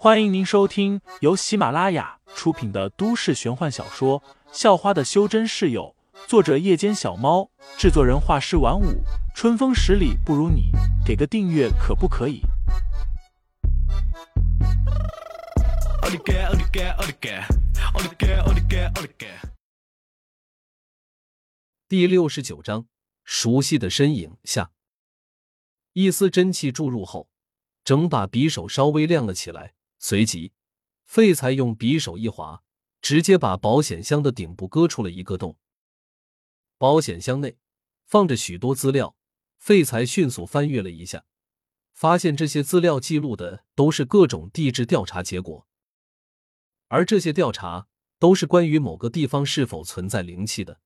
欢迎您收听由喜马拉雅出品的都市玄幻小说《校花的修真室友》，作者：夜间小猫，制作人：画师晚舞，春风十里不如你，给个订阅可不可以？第六十九章，熟悉的身影下，一丝真气注入后，整把匕首稍微亮了起来。随即，废材用匕首一划，直接把保险箱的顶部割出了一个洞。保险箱内放着许多资料，废材迅速翻阅了一下，发现这些资料记录的都是各种地质调查结果，而这些调查都是关于某个地方是否存在灵气的。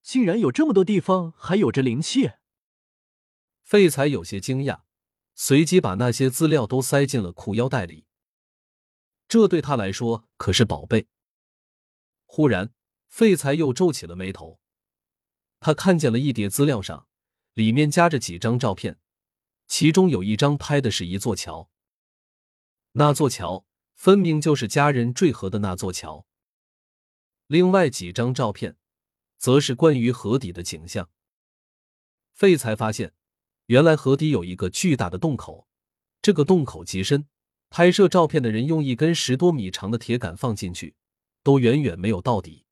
竟然有这么多地方还有着灵气！废材有些惊讶。随即把那些资料都塞进了裤腰带里，这对他来说可是宝贝。忽然，废材又皱起了眉头，他看见了一叠资料上，里面夹着几张照片，其中有一张拍的是一座桥，那座桥分明就是家人坠河的那座桥。另外几张照片，则是关于河底的景象。废材发现。原来河底有一个巨大的洞口，这个洞口极深，拍摄照片的人用一根十多米长的铁杆放进去，都远远没有到底。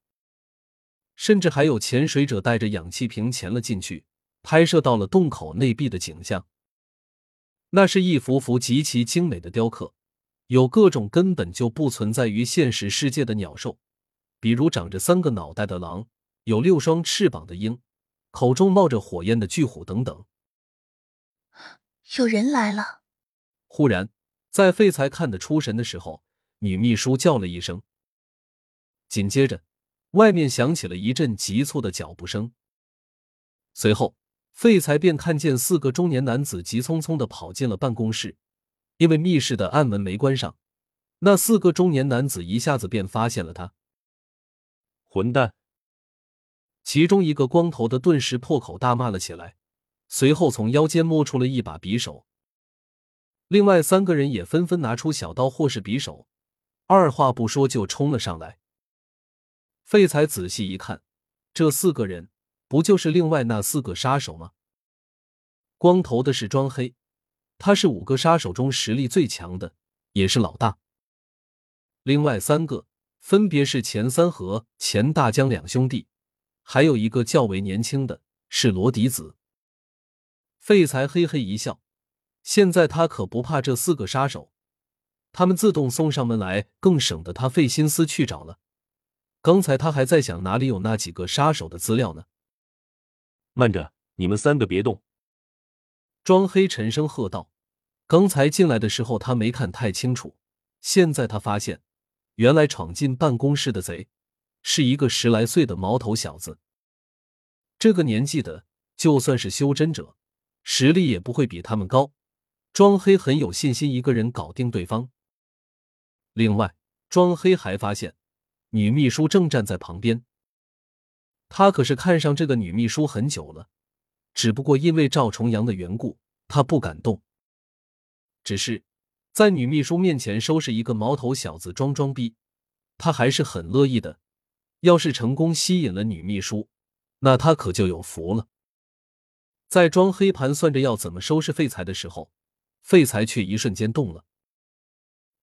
甚至还有潜水者带着氧气瓶潜了进去，拍摄到了洞口内壁的景象。那是一幅幅极其精美的雕刻，有各种根本就不存在于现实世界的鸟兽，比如长着三个脑袋的狼，有六双翅膀的鹰，口中冒着火焰的巨虎等等。有人来了！忽然，在废材看得出神的时候，女秘书叫了一声。紧接着，外面响起了一阵急促的脚步声。随后，废材便看见四个中年男子急匆匆的跑进了办公室。因为密室的暗门没关上，那四个中年男子一下子便发现了他。混蛋！其中一个光头的顿时破口大骂了起来。随后从腰间摸出了一把匕首，另外三个人也纷纷拿出小刀或是匕首，二话不说就冲了上来。废材仔细一看，这四个人不就是另外那四个杀手吗？光头的是庄黑，他是五个杀手中实力最强的，也是老大。另外三个分别是钱三和钱大江两兄弟，还有一个较为年轻的是罗迪子。废材嘿嘿一笑，现在他可不怕这四个杀手，他们自动送上门来，更省得他费心思去找了。刚才他还在想哪里有那几个杀手的资料呢。慢着，你们三个别动！庄黑沉声喝道。刚才进来的时候他没看太清楚，现在他发现，原来闯进办公室的贼是一个十来岁的毛头小子。这个年纪的，就算是修真者。实力也不会比他们高，庄黑很有信心一个人搞定对方。另外，庄黑还发现女秘书正站在旁边，他可是看上这个女秘书很久了，只不过因为赵重阳的缘故，他不敢动。只是在女秘书面前收拾一个毛头小子装装逼，他还是很乐意的。要是成功吸引了女秘书，那他可就有福了。在庄黑盘算着要怎么收拾废材的时候，废材却一瞬间动了。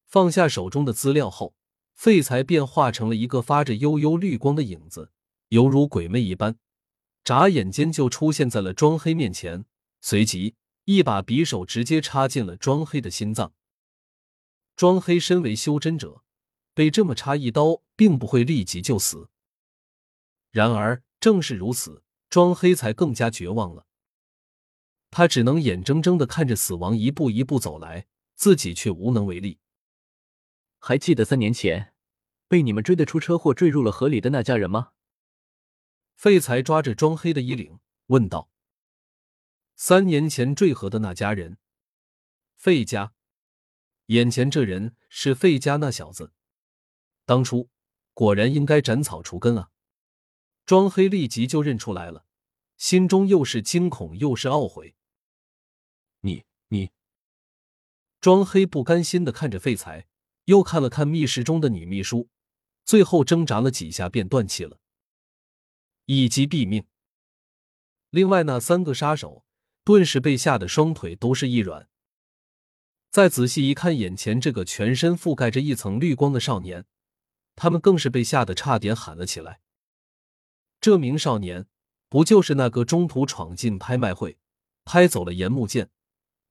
放下手中的资料后，废材便化成了一个发着幽幽绿光的影子，犹如鬼魅一般，眨眼间就出现在了庄黑面前。随即，一把匕首直接插进了庄黑的心脏。庄黑身为修真者，被这么插一刀，并不会立即就死。然而，正是如此，庄黑才更加绝望了。他只能眼睁睁的看着死亡一步一步走来，自己却无能为力。还记得三年前被你们追的出车祸坠入了河里的那家人吗？废材抓着庄黑的衣领问道：“三年前坠河的那家人，费家，眼前这人是费家那小子。当初果然应该斩草除根啊！”庄黑立即就认出来了，心中又是惊恐又是懊悔。你你，庄黑不甘心的看着废材，又看了看密室中的女秘书，最后挣扎了几下便断气了，一击毙命。另外那三个杀手顿时被吓得双腿都是一软。再仔细一看，眼前这个全身覆盖着一层绿光的少年，他们更是被吓得差点喊了起来。这名少年不就是那个中途闯进拍卖会，拍走了严木剑，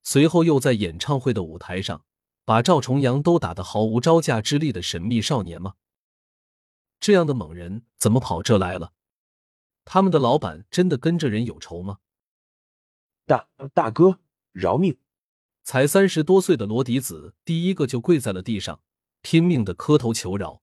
随后又在演唱会的舞台上把赵重阳都打得毫无招架之力的神秘少年吗？这样的猛人怎么跑这来了？他们的老板真的跟这人有仇吗？大大哥，饶命！才三十多岁的罗迪子第一个就跪在了地上，拼命的磕头求饶。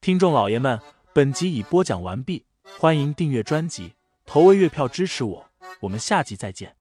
听众老爷们，本集已播讲完毕，欢迎订阅专辑，投喂月票支持我，我们下集再见。